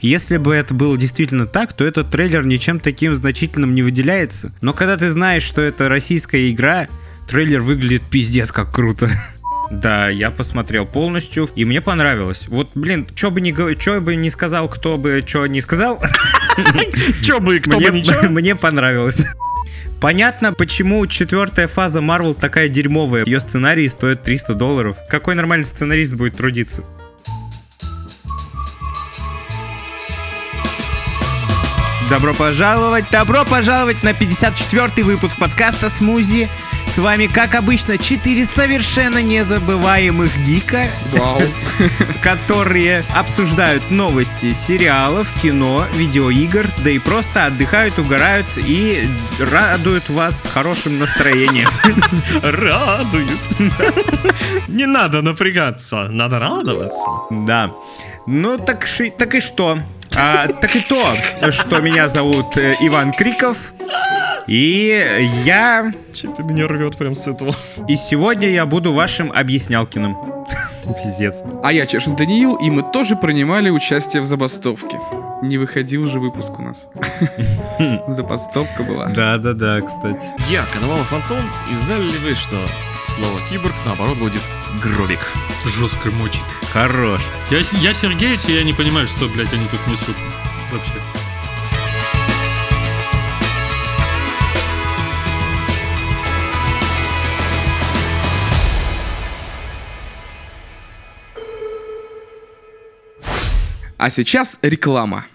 Если бы это было действительно так, то этот трейлер ничем таким значительным не выделяется. Но когда ты знаешь, что это российская игра, трейлер выглядит пиздец как круто. Да, я посмотрел полностью, и мне понравилось. Вот, блин, что бы ни, чё бы ни сказал, кто бы что не сказал, Чё бы, кто бы мне понравилось. Понятно, почему четвертая фаза Marvel такая дерьмовая. Ее сценарий стоит 300 долларов. Какой нормальный сценарист будет трудиться? Добро пожаловать, добро пожаловать на 54 выпуск подкаста «Смузи». С вами, как обычно, четыре совершенно незабываемых гика, Вау. которые обсуждают новости сериалов, кино, видеоигр, да и просто отдыхают, угорают и радуют вас хорошим настроением. Радует. Не надо напрягаться, надо радоваться. Да. Ну так, ши- так и что? А, так и то, что меня зовут э, Иван Криков. И я... Че-то меня рвет прям с этого. И сегодня я буду вашим объяснялкиным. Пиздец. А я Чешин Даниил, и мы тоже принимали участие в забастовке. Не выходил же выпуск у нас. Забастовка была. Да-да-да, кстати. Я, Коновалов Антон, и знали ли вы, что слово киборг наоборот будет гробик? Жестко мочит. Хорош. Я, я Сергеич, и я не понимаю, что, блядь, они тут несут. Вообще. А сейчас реклама.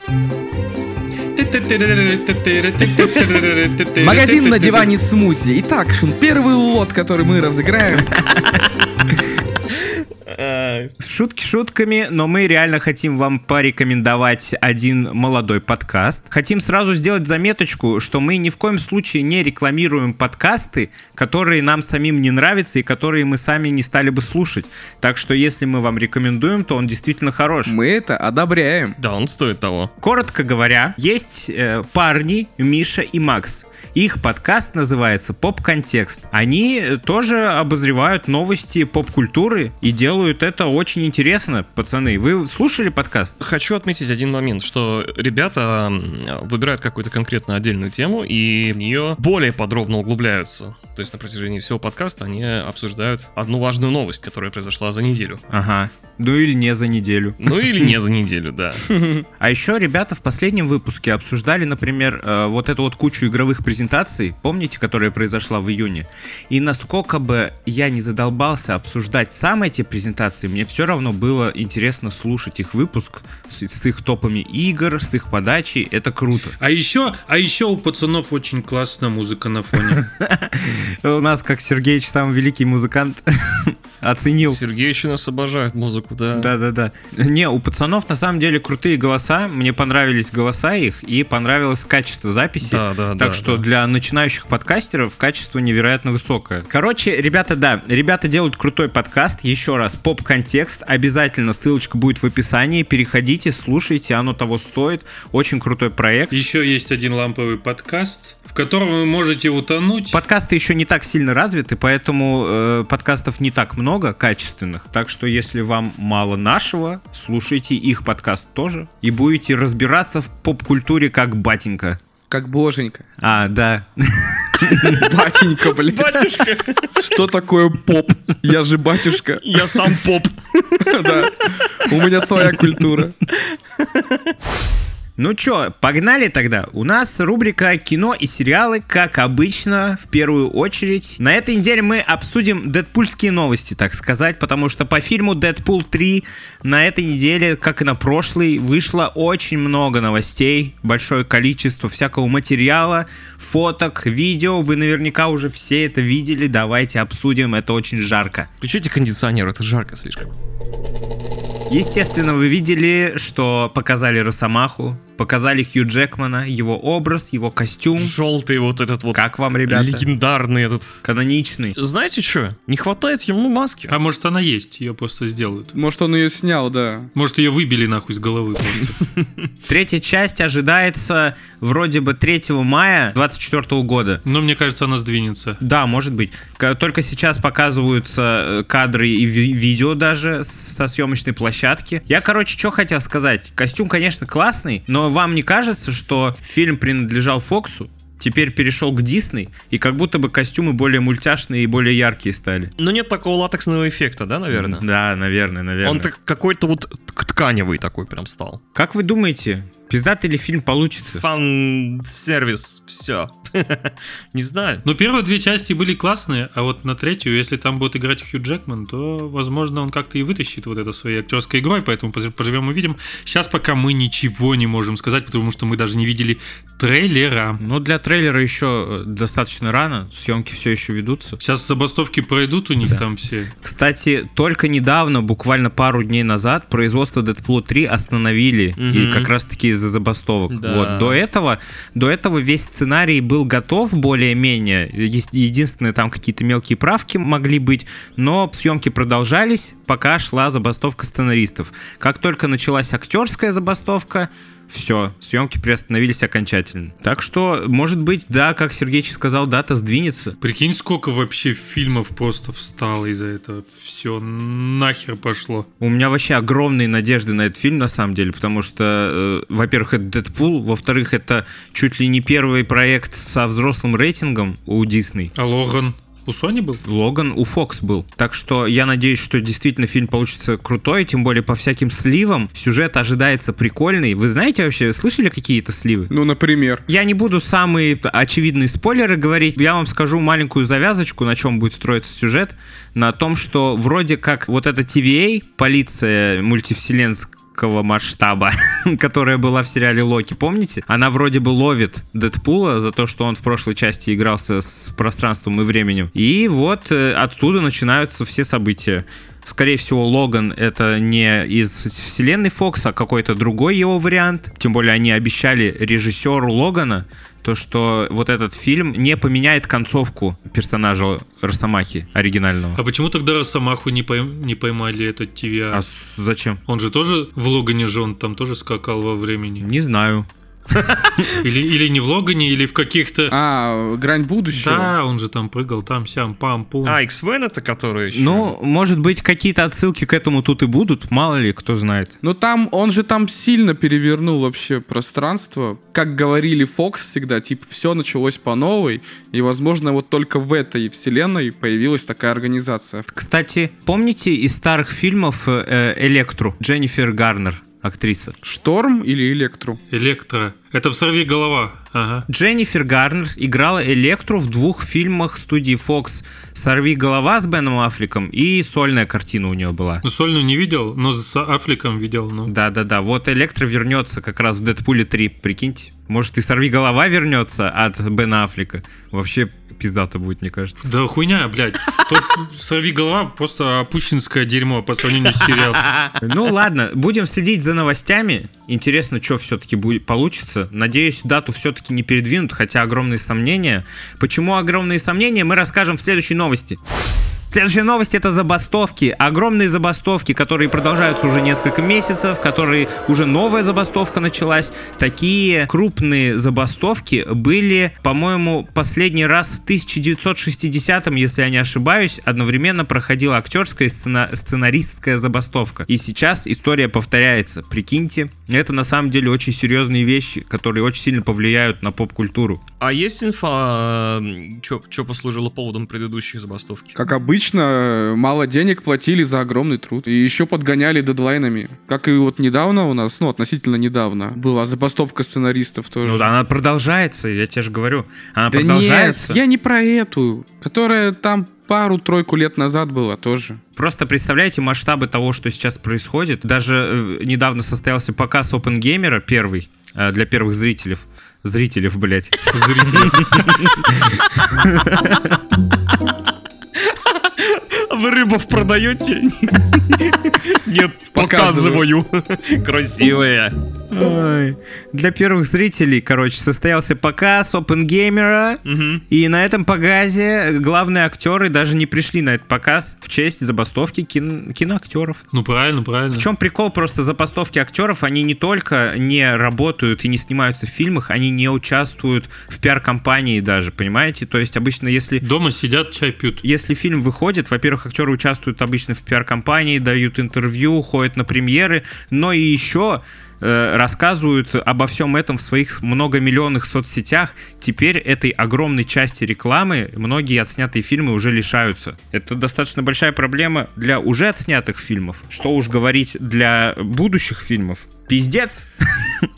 Магазин на диване смузи. Итак, первый лот, который мы разыграем. Шутки шутками, но мы реально хотим вам порекомендовать один молодой подкаст. Хотим сразу сделать заметочку, что мы ни в коем случае не рекламируем подкасты, которые нам самим не нравятся и которые мы сами не стали бы слушать. Так что если мы вам рекомендуем, то он действительно хорош. Мы это одобряем. Да, он стоит того. Коротко говоря, есть э, парни Миша и Макс. Их подкаст называется «Поп-контекст». Они тоже обозревают новости поп-культуры и делают это очень интересно, пацаны. Вы слушали подкаст? Хочу отметить один момент, что ребята выбирают какую-то конкретно отдельную тему и в нее более подробно углубляются. То есть на протяжении всего подкаста они обсуждают одну важную новость, которая произошла за неделю. Ага. Ну или не за неделю. Ну или не за неделю, да. А еще ребята в последнем выпуске обсуждали, например, э, вот эту вот кучу игровых презентаций, помните, которая произошла в июне? И насколько бы я не задолбался обсуждать сам эти презентации, мне все равно было интересно слушать их выпуск с, с их топами игр, с их подачей. Это круто. А еще, а еще у пацанов очень классная музыка на фоне. У нас, как Сергеич, самый великий музыкант, оценил. Сергеевич нас обожает музыку, да. Да-да-да. Не, у пацанов на самом деле крутые голоса. Мне понравились голоса их и понравилось качество записи. Да, да, так да, что да. для начинающих подкастеров качество невероятно высокое. Короче, ребята, да, ребята делают крутой подкаст. Еще раз, поп-контекст. Обязательно ссылочка будет в описании. Переходите, слушайте, оно того стоит. Очень крутой проект. Еще есть один ламповый подкаст, в котором вы можете утонуть. Подкасты еще не так сильно развиты, поэтому э, подкастов не так много качественных. Так что если вам мало нашего, слушайте их подкаст тоже и будете разбираться в поп-культуре как батенька. Как боженька. А, да. Батенька, блядь. Батюшка, Что такое поп? Я же батюшка. я сам поп. Да. У меня своя культура. Ну чё, погнали тогда. У нас рубрика кино и сериалы, как обычно, в первую очередь. На этой неделе мы обсудим дэдпульские новости, так сказать, потому что по фильму «Дэдпул 3» на этой неделе, как и на прошлой, вышло очень много новостей, большое количество всякого материала, фоток, видео. Вы наверняка уже все это видели, давайте обсудим, это очень жарко. Включите кондиционер, это жарко слишком. Естественно, вы видели, что показали Росомаху. Показали Хью Джекмана, его образ, его костюм. Желтый вот этот вот Как вам, ребята? легендарный этот. Каноничный. Знаете что? Не хватает ему маски. А может она есть, ее просто сделают. Может, он ее снял, да. Может ее выбили нахуй с головы просто. Третья часть ожидается вроде бы 3 мая 24 года. Но мне кажется, она сдвинется. Да, может быть. Только сейчас показываются э, кадры и ви- видео даже со съемочной площадки. Я, короче, что хотел сказать. Костюм, конечно, классный, но вам не кажется, что фильм принадлежал Фоксу? Теперь перешел к Дисней, и как будто бы костюмы более мультяшные и более яркие стали. Но нет такого латексного эффекта, да, наверное? Да, наверное, наверное. Он так какой-то вот тк- тканевый такой прям стал. Как вы думаете, пиздатый ли фильм получится? Фан-сервис, все. Не знаю. Но первые две части были классные, а вот на третью, если там будет играть Хью Джекман, то, возможно, он как-то и вытащит вот это своей актерской игрой, поэтому пож- поживем увидим. Сейчас пока мы ничего не можем сказать, потому что мы даже не видели трейлера. Ну, для трейлера еще э, достаточно рано, съемки все еще ведутся. Сейчас забастовки пройдут у них Да. там все. Кстати, только недавно, буквально пару дней назад, производство Deadpool 3 остановили, и Мгм. как раз-таки из-за забастовок. Да. Вот. До этого, до этого весь сценарий был готов более-менее. Единственное, там какие-то мелкие правки могли быть, но съемки продолжались, пока шла забастовка сценаристов. Как только началась актерская забастовка, все, съемки приостановились окончательно. Так что, может быть, да, как Сергеич сказал, дата сдвинется. Прикинь, сколько вообще фильмов просто встало из-за этого. Все нахер пошло. У меня вообще огромные надежды на этот фильм, на самом деле, потому что, э, во-первых, это Дэдпул, во-вторых, это чуть ли не первый проект со взрослым рейтингом у Дисней. А Логан у Sony был? Логан у Fox был. Так что я надеюсь, что действительно фильм получится крутой, тем более по всяким сливам. Сюжет ожидается прикольный. Вы знаете вообще, слышали какие-то сливы? Ну, например. Я не буду самые очевидные спойлеры говорить, я вам скажу маленькую завязочку, на чем будет строиться сюжет, на том, что вроде как вот эта TVA, полиция мультивселенского масштаба, которая была в сериале Локи, помните? Она вроде бы ловит Дэдпула за то, что он в прошлой части игрался с пространством и временем. И вот э, оттуда начинаются все события. Скорее всего, Логан это не из вселенной Фокса, а какой-то другой его вариант. Тем более они обещали режиссеру Логана то, что вот этот фильм не поменяет концовку персонажа Росомахи оригинального. А почему тогда Росомаху не, пойм- не поймали этот TVA? А зачем? Он же тоже в Логане же, он там тоже скакал во времени. Не знаю. Или, или не в Логане, или в каких-то... А, грань будущего. Да, он же там прыгал, там, сям, пам, пум. А, X-Men это который еще? Ну, может быть, какие-то отсылки к этому тут и будут, мало ли, кто знает. Но там, он же там сильно перевернул вообще пространство. Как говорили Fox всегда, типа, все началось по новой, и, возможно, вот только в этой вселенной появилась такая организация. Кстати, помните из старых фильмов э, Электру? Дженнифер Гарнер, актриса. Шторм или Электру? Электро. Это в «Сорви голова». Ага. Дженнифер Гарнер играла Электру в двух фильмах студии Fox «Сорви голова» с Беном Аффлеком и сольная картина у нее была. Ну, сольную не видел, но с Аффлеком видел, ну. Да-да-да, вот Электро вернется как раз в Дэдпуле 3, прикиньте. Может и «Сорви голова» вернется от Бена Аффлека. Вообще пиздато будет, мне кажется. Да хуйня, блядь. Тот «Сорви голова» просто опущенское дерьмо по сравнению с сериалом. Ну ладно, будем следить за новостями. Интересно, что все-таки будет получится. Надеюсь, дату все-таки не передвинут, хотя огромные сомнения. Почему огромные сомнения, мы расскажем в следующей новости. Следующая новость это забастовки. Огромные забастовки, которые продолжаются уже несколько месяцев, которые уже новая забастовка началась. Такие крупные забастовки были, по-моему, последний раз в 1960-м, если я не ошибаюсь, одновременно проходила актерская и сцена- сценаристская забастовка. И сейчас история повторяется. Прикиньте, это на самом деле очень серьезные вещи, которые очень сильно повлияют на поп-культуру. А есть инфа, что послужило поводом предыдущей забастовки? Как обычно, мало денег платили за огромный труд. И еще подгоняли дедлайнами. Как и вот недавно у нас, ну, относительно недавно, была забастовка сценаристов тоже. Ну, да, она продолжается, я тебе же говорю. Она Да продолжается. нет, я не про эту, которая там пару-тройку лет назад была тоже. Просто представляете масштабы того, что сейчас происходит. Даже э, недавно состоялся показ OpenGamer первый э, для первых зрителей. Зрителей, блядь. Зрителей. Вы рыбов продаете? Нет, Показываю. Красивые. Ой. Для первых зрителей, короче, состоялся показ Опенгеймера, и на этом показе главные актеры даже не пришли на этот показ в честь забастовки кин- киноактеров. Ну, правильно, правильно. В чем прикол просто забастовки актеров? Они не только не работают и не снимаются в фильмах, они не участвуют в пиар-компании даже, понимаете? То есть обычно, если Дома сидят, чай пьют. если фильм выходит, во-первых, актеры участвуют обычно в пиар-компании, дают интервью, ходят на премьеры, но и еще э, рассказывают обо всем этом в своих многомиллионных соцсетях. Теперь этой огромной части рекламы многие отснятые фильмы уже лишаются. Это достаточно большая проблема для уже отснятых фильмов. Что уж говорить для будущих фильмов. Пиздец.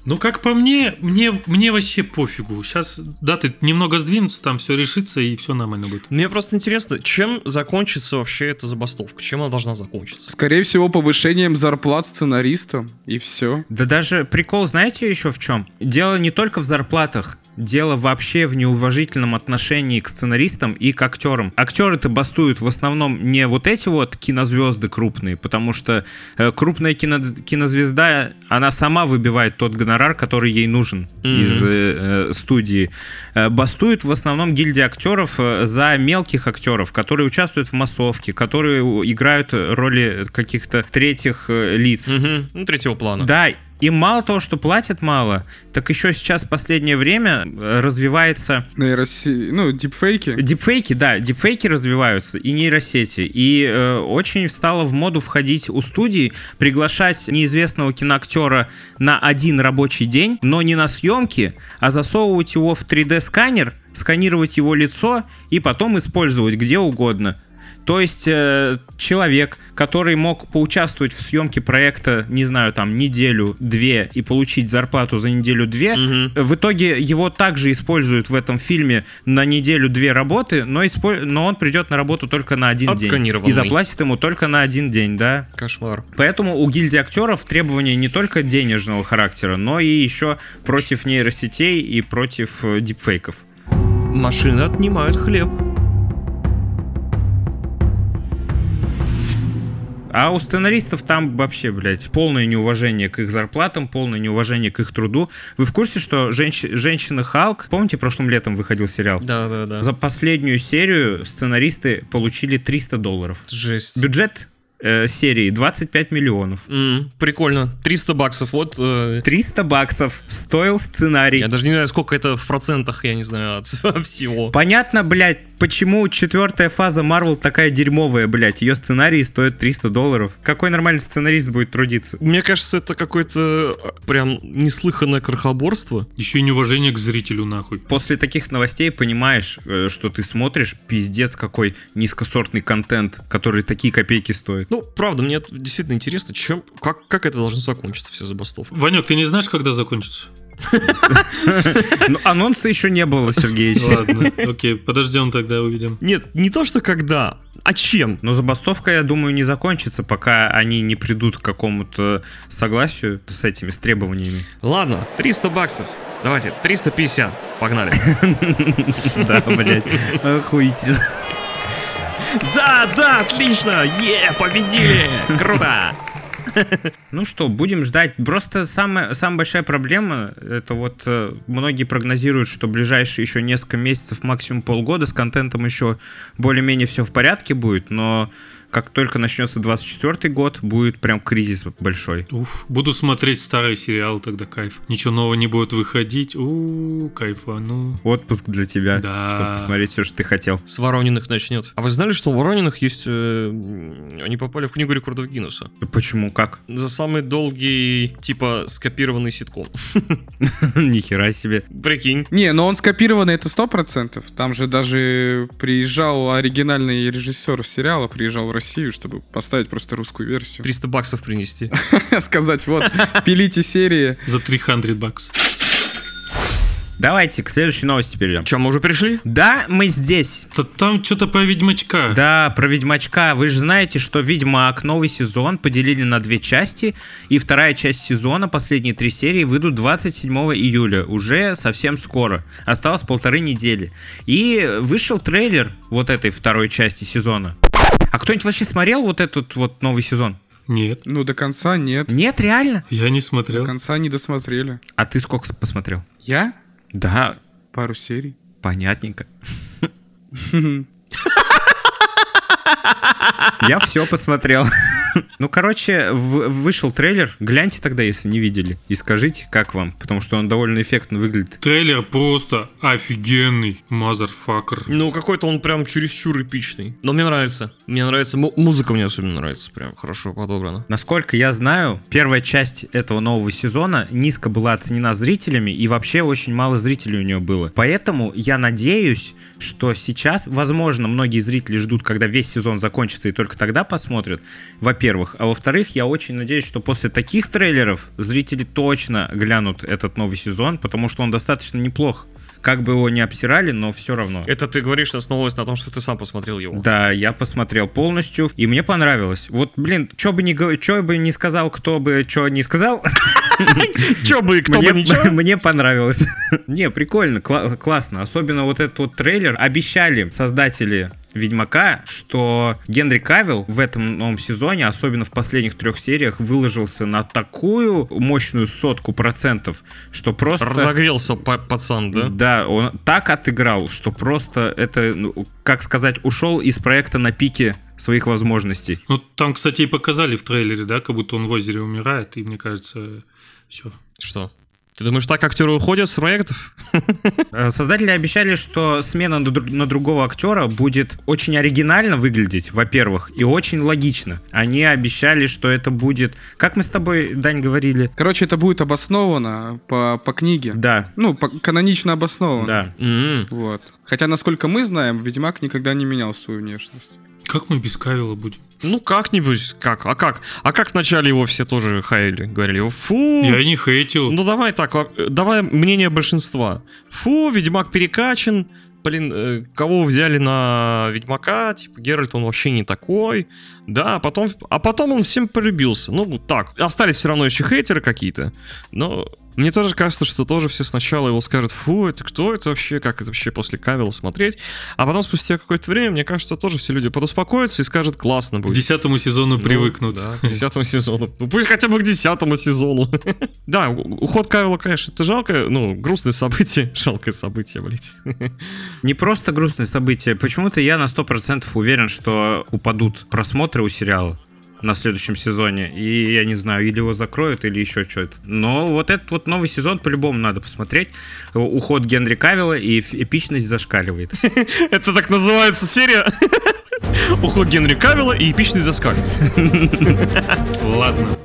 Ну, как по мне, мне, мне вообще пофигу. Сейчас даты немного сдвинутся, там все решится, и все нормально будет. Мне просто интересно, чем закончится вообще эта забастовка? Чем она должна закончиться? Скорее всего, повышением зарплат сценаристам, и все. Да даже прикол, знаете, еще в чем? Дело не только в зарплатах. Дело вообще в неуважительном отношении к сценаристам и к актерам. Актеры-то бастуют в основном не вот эти вот кинозвезды крупные, потому что э, крупная кино- кинозвезда, она сама выбивает тот гонорар, который ей нужен Мгм. из э, э, студии. Э, бастуют в основном гильдии актеров за мелких актеров, которые участвуют в массовке, которые играют роли каких-то третьих лиц. Мгм. Ну, третьего плана. Да, и мало того, что платят мало, так еще сейчас в последнее время э, развивается Нейроси... Ну, дипфейки. дипфейки, да, дипфейки развиваются и нейросети. И э, очень встало в моду входить у студии, приглашать неизвестного киноактера на один рабочий день, но не на съемки, а засовывать его в 3D-сканер, сканировать его лицо и потом использовать где угодно. То есть э, человек, который мог поучаствовать в съемке проекта, не знаю, там, неделю-две и получить зарплату за неделю-две, Мгм. в итоге его также используют в этом фильме на неделю-две работы, но, испо- но он придет на работу только на один день. И заплатит ему только на один день, да. Кошмар. Поэтому у гильдии актеров требования не только денежного характера, но и еще против нейросетей и против э, дипфейков. Машины отнимают хлеб. А у сценаристов там вообще, блядь, полное неуважение к их зарплатам, полное неуважение к их труду. Вы в курсе, что женщ- женщина Халк, помните, прошлым летом выходил сериал? Да, да, да. За последнюю серию сценаристы получили 300 долларов. Жесть. Бюджет э, серии 25 миллионов. М, прикольно. 300 баксов. Вот. э, 300 баксов стоил сценарий. я даже не знаю, сколько это в процентах, я не знаю, от всего. Понятно, блядь, почему четвертая фаза Марвел такая дерьмовая, блядь. Ее сценарий стоит 300 долларов. Какой нормальный сценарист будет трудиться? Мне кажется, это какое-то э, прям неслыханное крохоборство. Еще и неуважение к зрителю, нахуй. После таких новостей понимаешь, э, что ты смотришь, пиздец, какой низкосортный контент, который такие копейки стоит. Ну, правда, мне действительно интересно, чем, как, как это должно закончиться, все забастовки. Ванек, ты не знаешь, когда закончится? Ну, анонса еще не было, Сергеевич. Ладно, окей, подождем тогда, увидим. Нет, не то, что когда, а чем? Но забастовка, я думаю, не закончится, пока они не придут к какому-то согласию с этими, с требованиями. Ладно, 300 баксов. Давайте, 350. Погнали. Да, блядь, охуительно. Да, да, отлично! Е, победили! Круто! Ну что, будем ждать. Просто самая, самая большая проблема, это вот э, многие прогнозируют, что ближайшие еще несколько месяцев, максимум полгода, с контентом еще более-менее все в порядке будет, но как только начнется 24 год, будет прям кризис большой. Уф, буду смотреть старые сериалы, тогда кайф. Ничего нового не будет выходить. У, кайфану. Отпуск для тебя, Да. чтобы посмотреть все, что ты хотел. С Ворониных начнет. А вы знали, что у Ворониных есть... э, они попали в книгу рекордов Гиннесса? Почему? Как? За самый долгий, типа, скопированный ситком. Нихера себе. Прикинь. Не, но он скопированный, это сто процентов. Там же даже приезжал оригинальный режиссер сериала, приезжал в Россию, чтобы поставить просто русскую версию. 300 баксов принести. Сказать, вот, пилите серии. За 300 баксов. Давайте к следующей новости перейдем. Че, мы уже пришли? Да, мы здесь. Да там что-то про Ведьмачка. Да, про Ведьмачка. Вы же знаете, что Ведьмак новый сезон поделили на две части, и вторая часть сезона, последние три серии, выйдут 27 июля, уже совсем скоро. Осталось полторы недели. И вышел трейлер вот этой второй части сезона. А кто-нибудь вообще смотрел вот этот вот новый сезон? Нет. Ну, до конца нет. Нет, реально? Я не До смотрел. конца не досмотрели. А ты сколько посмотрел? Я? Да, Пару серий. понятненько. Я все посмотрел. Ну, короче, в- вышел трейлер. Гляньте тогда, если не видели. И скажите, как вам. Потому что он довольно эффектно выглядит. Трейлер просто офигенный, мазерфакер. Ну, какой-то он прям чересчур эпичный. Но мне нравится. Мне нравится. му- музыка мне особенно нравится. Прям хорошо подобрана. Насколько я знаю, первая часть этого нового сезона низко была оценена зрителями, и вообще очень мало зрителей у нее было. Поэтому я надеюсь, что сейчас, возможно, многие зрители ждут, когда весь сезон закончится, и только тогда посмотрят, во-первых. А во-вторых, я очень надеюсь, что после таких трейлеров зрители точно глянут этот новый сезон, потому что он достаточно неплох. Как бы его ни обсирали, но все равно. Это ты говоришь, основываясь на том, что ты сам посмотрел его. Да, я посмотрел полностью, и мне понравилось. Вот, блин, что бы ни, чё бы ни сказал, кто бы что не сказал, Че бы, кто бы ничего. мне понравилось. Не, прикольно, кла- классно. Особенно вот этот вот трейлер. Обещали создатели Ведьмака, что Генри Кавилл в этом новом сезоне, особенно в последних трех сериях, выложился на такую мощную сотку процентов, что просто... Разогрелся па- пацан, да? Да, он так отыграл, что просто это, ну, как сказать, ушел из проекта на пике своих возможностей. Ну, там, кстати, и показали в трейлере, да, как будто он в озере умирает, и мне кажется, все. Что? Ты думаешь, так актеры уходят с проектов? Э, Создатели обещали, что смена на, дру- на другого актера будет очень оригинально выглядеть, во-первых, и очень логично. Они обещали, что это будет... Как мы с тобой, Дань, говорили? Короче, это будет обосновано по, по книге. Да, Ну, по- канонично обосновано. да. М. Вот. Хотя, насколько мы знаем, Ведьмак никогда не менял свою внешность. Как мы без Кавила будем? Ну, как-нибудь. Как? А как? А как вначале его все тоже хаяли? Говорили, фу. Я не хейтил. Ну, давай так, давай мнение большинства. Фу, Ведьмак перекачан. Блин, э, кого взяли на Ведьмака? Типа, Геральт, он вообще не такой. Да, а потом, а потом он всем полюбился. Ну, так. Остались все равно еще хейтеры какие-то. Но мне тоже кажется, что тоже все сначала его скажут, фу, это кто это вообще, как это вообще после Кавила смотреть. А потом спустя какое-то время, мне кажется, тоже все люди подуспокоятся и скажут, классно К будет. десятому сезону Ну, привыкнут. Да, к десятому сезону. Ну, пусть хотя бы к десятому сезону. Да, уход Кавила, конечно, это жалко, ну, грустное событие. Жалкое событие, блядь. Не просто грустное событие. Почему-то я на 100% уверен, что упадут просмотры у сериала на следующем сезоне. И я не знаю, или его закроют, или еще что-то. Но вот этот вот новый сезон по-любому надо посмотреть. У- Уход Генри Кавилла и эпичность зашкаливает. Это так называется серия. Уход Генри Кавилла и эпичный заскаль. Ладно.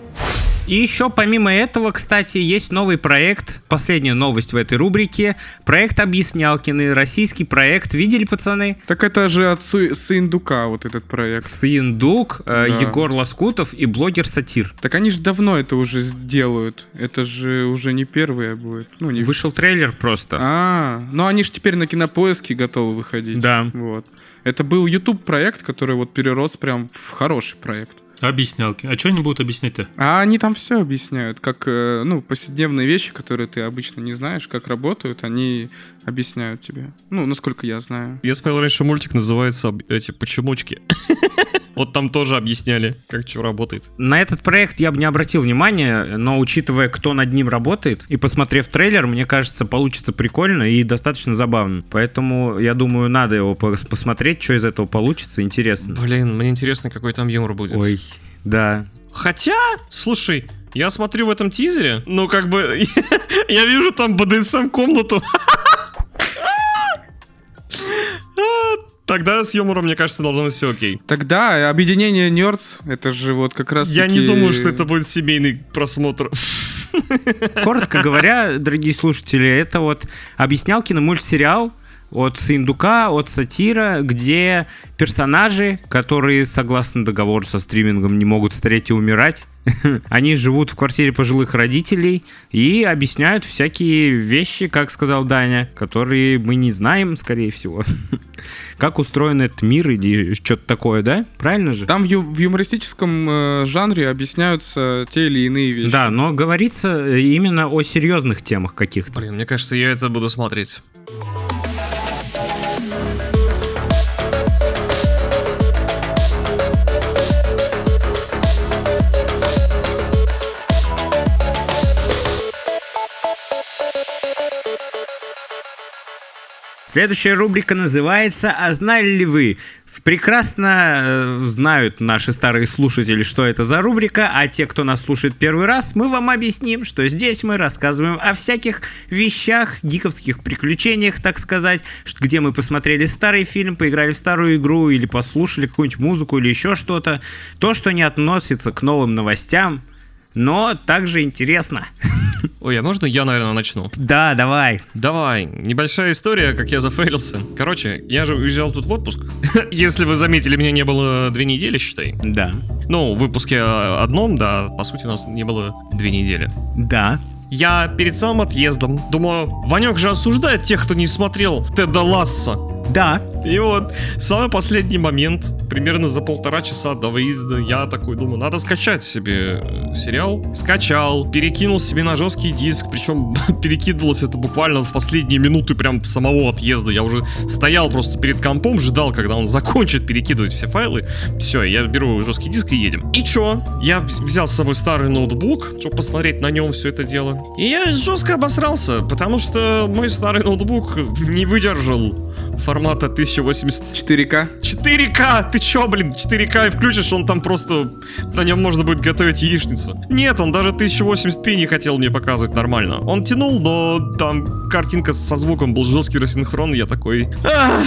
И еще помимо этого, кстати, есть новый проект. Последняя новость в этой рубрике. Проект Объяснялкины. Российский проект. Видели, пацаны? Так это же от Су- Сындука вот этот проект. Сындук, э, Да. Егор Лоскутов и блогер Сатир. Так они же давно это уже делают. Это же уже не первое будет. Ну, не Вышел трейлер просто. А, ну они же теперь на кинопоиске готовы выходить. Да. Вот. Это был YouTube проект, который вот перерос прям в хороший проект. Объяснялки. А что они будут объяснять-то? А они там все объясняют, как, э, ну, повседневные вещи, которые ты обычно не знаешь, как работают, они объясняют тебе. Ну, насколько я знаю. Я смотрел раньше мультик, называется эти «Почемучки». Вот там тоже объясняли, как что работает. На этот проект я бы не обратил внимания, но учитывая, кто над ним работает, и посмотрев трейлер, мне кажется, получится прикольно и достаточно забавно. Поэтому, я думаю, надо его пос- посмотреть, что из этого получится, интересно. Блин, мне интересно, какой там юмор будет. Ой, да. Хотя, слушай, я смотрю в этом тизере, ну как бы, я вижу там БДСМ-комнату. А, Тогда с юмором, мне кажется, должно быть все окей. Тогда объединение Nerds, это же вот как раз Я не думаю, что это будет семейный просмотр. Коротко говоря, дорогие слушатели, это вот объяснялки на мультсериал от Синдука, от Сатира, где персонажи, которые, согласно договору со стримингом, не могут стареть и умирать, они живут в квартире пожилых родителей и объясняют всякие вещи, как сказал Даня, которые мы не знаем, скорее всего. Как устроен этот мир или что-то такое, да? Правильно же? Там в, ю- в юмористическом э, жанре объясняются те или иные вещи. Да, но говорится э, именно о серьезных темах каких-то. Блин, мне кажется, я это буду смотреть. Следующая рубрика называется «А знали ли вы?». Прекрасно э, знают наши старые слушатели, что это за рубрика, а те, кто нас слушает первый раз, мы вам объясним, что здесь мы рассказываем о всяких вещах, гиковских приключениях, так сказать, где мы посмотрели старый фильм, поиграли в старую игру или послушали какую-нибудь музыку или еще что-то. То, что не относится к новым новостям, но также интересно. Ой, а можно я, наверное, начну? Да, давай. Давай, небольшая история, как я зафейлился. Короче, я же уезжал тут в отпуск. Если вы заметили, меня не было две недели, считай. Да. Ну, в выпуске э, одном, да, по сути, у нас не было две недели. Да. Я перед самым отъездом думаю, Ванек же осуждает тех, кто не смотрел Теда Ласса. Да. И вот, самый последний момент, примерно за полтора часа до выезда, я такой думаю, надо скачать себе э, сериал. Скачал, перекинул себе на жесткий диск, причем перекидывалось это буквально в последние минуты прям самого отъезда. Я уже стоял просто перед компом, ждал, когда он закончит перекидывать все файлы. Все, я беру жесткий диск и едем. И чё? Я взял с собой старый ноутбук, чтобы посмотреть на нем все это дело. И я жестко обосрался, потому что мой старый ноутбук не выдержал формата 1080 4К. 4К! Ты чё, блин, 4К и включишь, он там просто... На нем можно будет готовить яичницу. Нет, он даже 1080p не хотел мне показывать нормально. Он тянул, но там картинка со звуком был жесткий рассинхрон, и я такой... «Ах,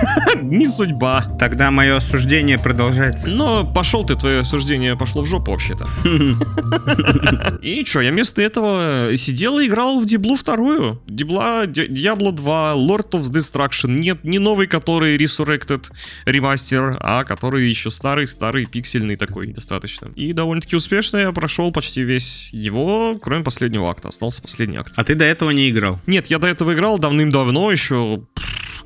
Не судьба. Тогда мое осуждение продолжается. Но пошел ты, твое осуждение пошло в жопу вообще-то. И чё, я вместо этого сидел и играл в Диблу вторую. Дибла, Ди- Diablo 2, Lord of Destruction. Нет, не новый, который Resurrected ремастер, а который еще старый-старый, пиксельный такой достаточно. И довольно-таки успешно я прошел почти весь его, кроме последнего акта. Остался последний акт. А ты до этого не играл? Нет, я до этого играл давным-давно еще,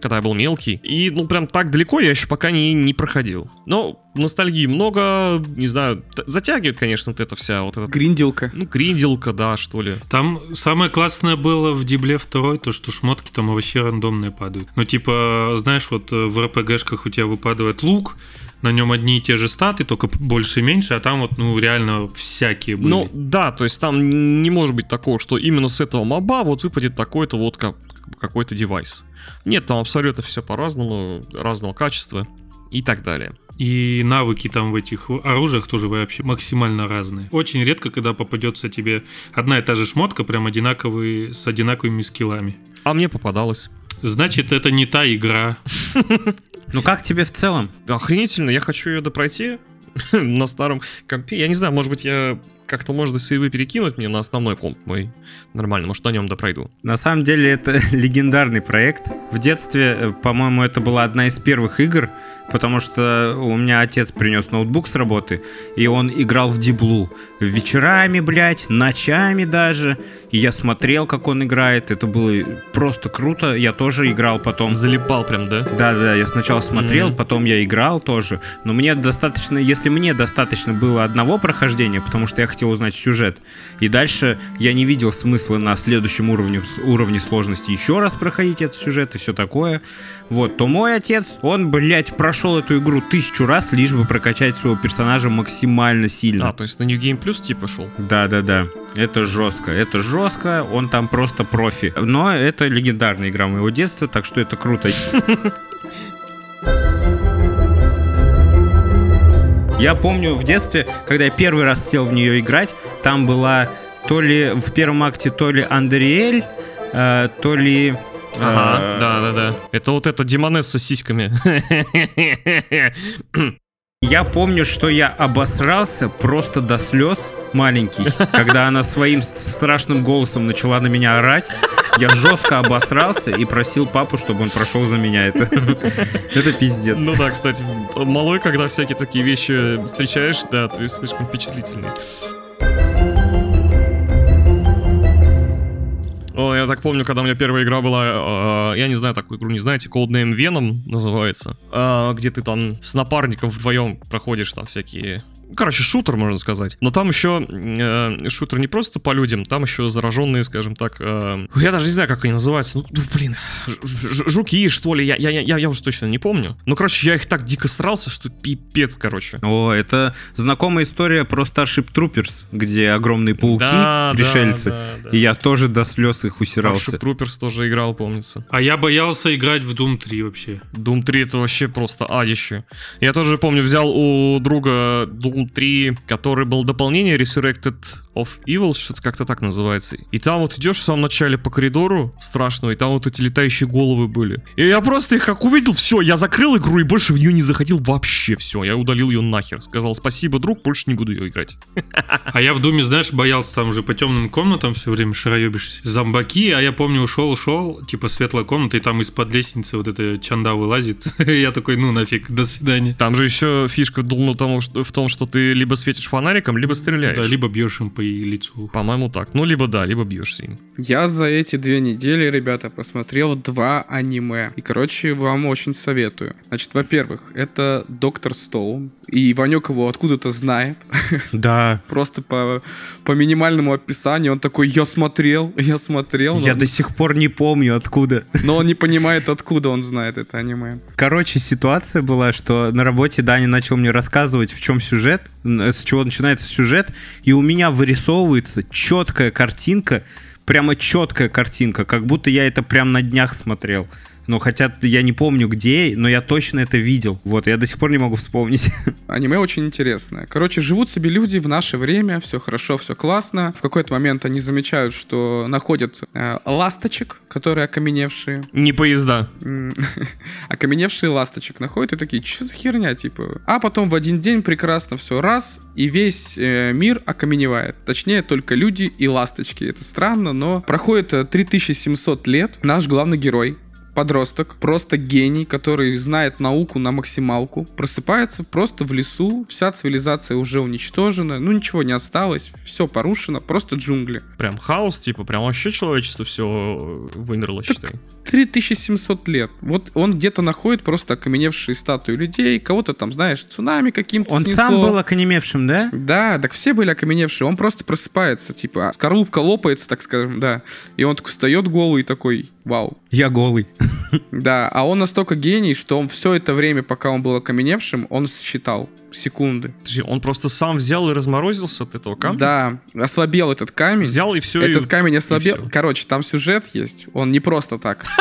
когда я был мелкий. И, ну, прям так далеко я еще пока не, не проходил. Но ностальгии много, не знаю, затягивает, конечно, вот эта вся, вот эта, Гринделка. ну, гринделка, да, что ли. Там самое классное было в Дибле 2, то, что шмотки там вообще рандомные падают. Ну, типа, знаешь, вот э, в РПГшках у тебя выпадает лук, на нем одни и те же статы, только больше и меньше, а там вот, ну, реально всякие были. Ну, да, то есть там не может быть такого, что именно с этого моба вот выпадет такой-то вот как, какой-то девайс. Нет, там абсолютно все по-разному, разного качества и так далее. И навыки там в этих оружиях тоже вообще максимально разные. Очень редко, когда попадется тебе одна и та же шмотка, прям одинаковые, с одинаковыми скиллами. А мне попадалось. Значит, это не та игра. Ну как тебе в целом? Охренительно, я хочу ее допройти на старом компе. Я не знаю, может быть, я как-то можно сейвы перекинуть мне на основной комп мой. Нормально, может, на нем допройду. На самом деле это легендарный проект. В детстве, э, по-моему, это была одна из первых игр, потому что у меня отец принес ноутбук с работы, и он играл в Диблу. Вечерами, блядь, ночами даже. И я смотрел, как он играет. Это было просто круто. Я тоже играл потом. Залипал прям, да? Да, да, я сначала смотрел, Мгм. потом я играл тоже. Но мне достаточно, если мне достаточно было одного прохождения, потому что я хотел узнать сюжет, и дальше я не видел смысла на следующем уровне, уровне сложности еще раз проходить этот сюжет и все такое, вот, то мой отец, он, блядь, прошел эту игру тысячу раз, лишь бы прокачать своего персонажа максимально сильно. А, то есть на New Game Plus типа шел. Да, да, да. Это жестко. Это жестко. Он там просто профи. Но это легендарная игра моего детства, так что это круто. Я помню в детстве, когда я первый раз сел в нее играть, там была то ли в первом акте, то ли Андриэль, э, то ли... Ага, э, да, да, да. Это вот эта демонесса с сиськами. Я помню, что я обосрался просто до слез маленький, когда она своим страшным голосом начала на меня орать. Я жестко обосрался и просил папу, чтобы он прошел за меня. Это, это пиздец. Ну да, кстати, малой, когда всякие такие вещи встречаешь, да, ты слишком впечатлительный. Я так помню, когда у меня первая игра была, э, я не знаю, такую игру не знаете, Codename Venom называется, э, где ты там с напарником вдвоем проходишь там всякие короче, шутер, можно сказать. Но там еще э, шутер не просто по людям, там еще зараженные, скажем так, э, я даже не знаю, как они называются. Ну, ну блин, жуки, что ли, я, я, я, я уже точно не помню. Ну, короче, я их так дико старался, что пипец, короче. О, это знакомая история про Starship Troopers, где огромные пауки, да, пришельцы. Да, да, да. И я тоже до слез их усирался. Starship Troopers тоже играл, помнится. А я боялся играть в Doom 3 вообще. Doom 3 это вообще просто адище. Я тоже помню, взял у друга Doom 3, который был дополнение Resurrected of Evil, что-то как-то так называется. И там вот идешь в самом начале по коридору страшного, и там вот эти летающие головы были. И я просто их как увидел, все, я закрыл игру и больше в нее не заходил вообще все. Я удалил ее нахер. Сказал, спасибо, друг, больше не буду ее играть. А я в Думе, знаешь, боялся там уже по темным комнатам все время шароебишься. Зомбаки, а я помню, ушел, ушел, типа светлая комната, и там из-под лестницы вот эта чанда вылазит. я такой, ну нафиг, до свидания. Там же еще фишка думал в том, что ты либо светишь фонариком, либо стреляешь. Да, либо бьешь им по лицу. По-моему, так. Ну, либо да, либо бьешься им. Я за эти две недели, ребята, посмотрел два аниме. И, короче, вам очень советую. Значит, во-первых, это Доктор Стоун. И Ванек его откуда-то знает. Да. Просто по, по минимальному описанию он такой, я смотрел, я смотрел. Я он... до сих пор не помню откуда. Но он не понимает, откуда он знает это аниме. Короче, ситуация была, что на работе Даня начал мне рассказывать, в чем сюжет, с чего начинается сюжет, и у меня вырисовывается четкая картинка, прямо четкая картинка, как будто я это прям на днях смотрел. Но хотя я не помню где, но я точно это видел. Вот, я до сих пор не могу вспомнить. Аниме очень интересное. Короче, живут себе люди в наше время, все хорошо, все классно. В какой-то момент они замечают, что находят э, ласточек, которые окаменевшие. Не поезда. окаменевшие ласточек находят и такие, что за херня, типа. А потом в один день прекрасно все раз, и весь э, мир окаменевает. Точнее, только люди и ласточки. Это странно, но проходит 3700 э, лет. Наш главный герой, подросток, просто гений, который знает науку на максималку, просыпается просто в лесу, вся цивилизация уже уничтожена, ну ничего не осталось, все порушено, просто джунгли. Прям хаос, типа, прям вообще человечество все вымерло, так считай. 3700 лет. Вот он где-то находит просто окаменевшие статуи людей, кого-то там, знаешь, цунами каким-то Он снесло. сам был окаменевшим, да? Да, так все были окаменевшие. Он просто просыпается, типа, скорлупка лопается, так скажем, да. И он такой встает голый и такой, вау. Я голый. Да, а он настолько гений, что он все это время, пока он был окаменевшим, он считал секунды. Подожди, он просто сам взял и разморозился от этого камня? Да, ослабел этот камень. Взял и все. Этот и... камень ослабел. Короче, там сюжет есть. Он не просто так.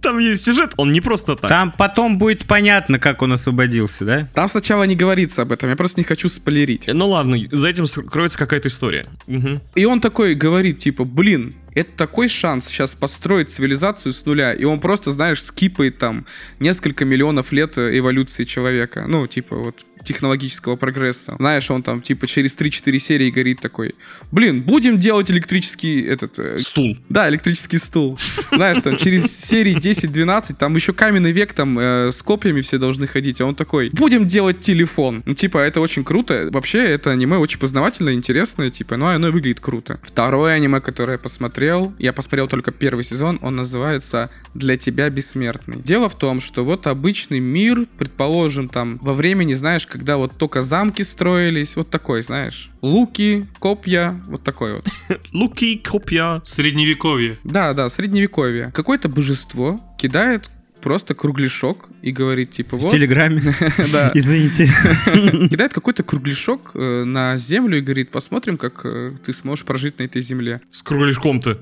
Там есть сюжет, он не просто так. Там потом будет понятно, как он освободился, да? Там сначала не говорится об этом, я просто не хочу спойлерить. Ну ладно, за этим кроется какая-то история. Угу. И он такой говорит, типа, блин, это такой шанс сейчас построить цивилизацию с нуля, и он просто, знаешь, скипает там несколько миллионов лет эволюции человека. Ну, типа, вот технологического прогресса. Знаешь, он там типа через 3-4 серии горит такой, блин, будем делать электрический этот... Э, стул. Да, электрический стул. Знаешь, там через серии 10-12, там еще каменный век, там э, с копьями все должны ходить, а он такой, будем делать телефон. Ну, типа, это очень круто. Вообще, это аниме очень познавательное, интересное, типа, ну, оно выглядит круто. Второе аниме, которое я посмотрел, я посмотрел только первый сезон, он называется «Для тебя бессмертный». Дело в том, что вот обычный мир, предположим, там, во времени, знаешь, когда вот только замки строились, вот такой, знаешь, луки, копья, вот такой вот. Луки, копья. Средневековье. Да, да, средневековье. Какое-то божество кидает просто кругляшок и говорит, типа, вот... В Телеграме? Да. Извините. Кидает какой-то кругляшок э, на землю и говорит, посмотрим, как э, ты сможешь прожить на этой земле. С кругляшком-то.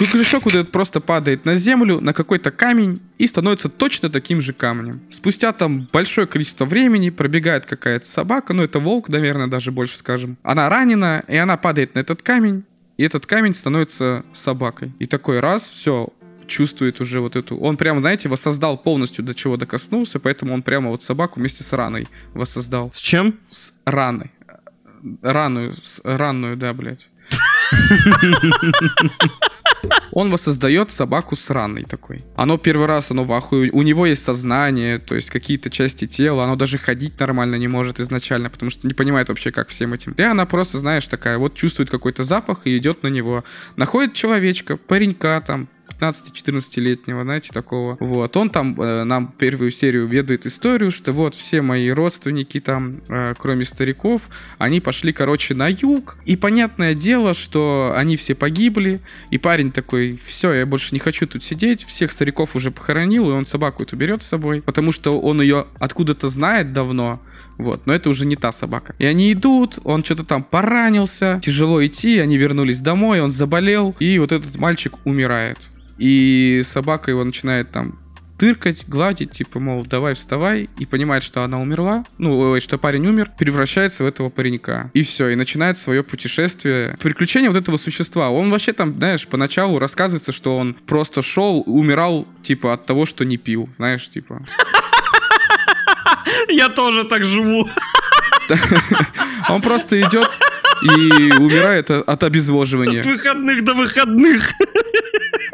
Кругляшок вот этот просто падает на землю, на какой-то камень и становится точно таким же камнем. Спустя там большое количество времени пробегает какая-то собака, ну это волк, наверное, даже больше скажем. Она ранена, и она падает на этот камень, и этот камень становится собакой. И такой раз, все, чувствует уже вот эту... Он прямо, знаете, воссоздал полностью, до чего докоснулся, поэтому он прямо вот собаку вместе с раной воссоздал. С чем? С раной. Раную, с ранную, да, блядь. Он воссоздает собаку сраной такой. Оно первый раз, оно в ахуе. У него есть сознание, то есть какие-то части тела. Оно даже ходить нормально не может изначально, потому что не понимает вообще, как всем этим. И она просто, знаешь, такая вот чувствует какой-то запах и идет на него. Находит человечка, паренька там, 15-14-летнего, знаете, такого. Вот, он там э, нам первую серию ведает историю, что вот все мои родственники там, э, кроме стариков, они пошли, короче, на юг. И понятное дело, что они все погибли. И парень такой, все, я больше не хочу тут сидеть, всех стариков уже похоронил, и он собаку эту берет с собой, потому что он ее откуда-то знает давно, вот, но это уже не та собака. И они идут, он что-то там поранился, тяжело идти, они вернулись домой, он заболел, и вот этот мальчик умирает. И собака его начинает там тыркать, гладить, типа, мол, давай вставай, и понимает, что она умерла, ну, что парень умер, превращается в этого паренька. И все, и начинает свое путешествие. Приключение вот этого существа. Он вообще там, знаешь, поначалу рассказывается, что он просто шел, умирал, типа, от того, что не пил, знаешь, типа. Я тоже так живу. Он просто идет и умирает от обезвоживания. От выходных до выходных.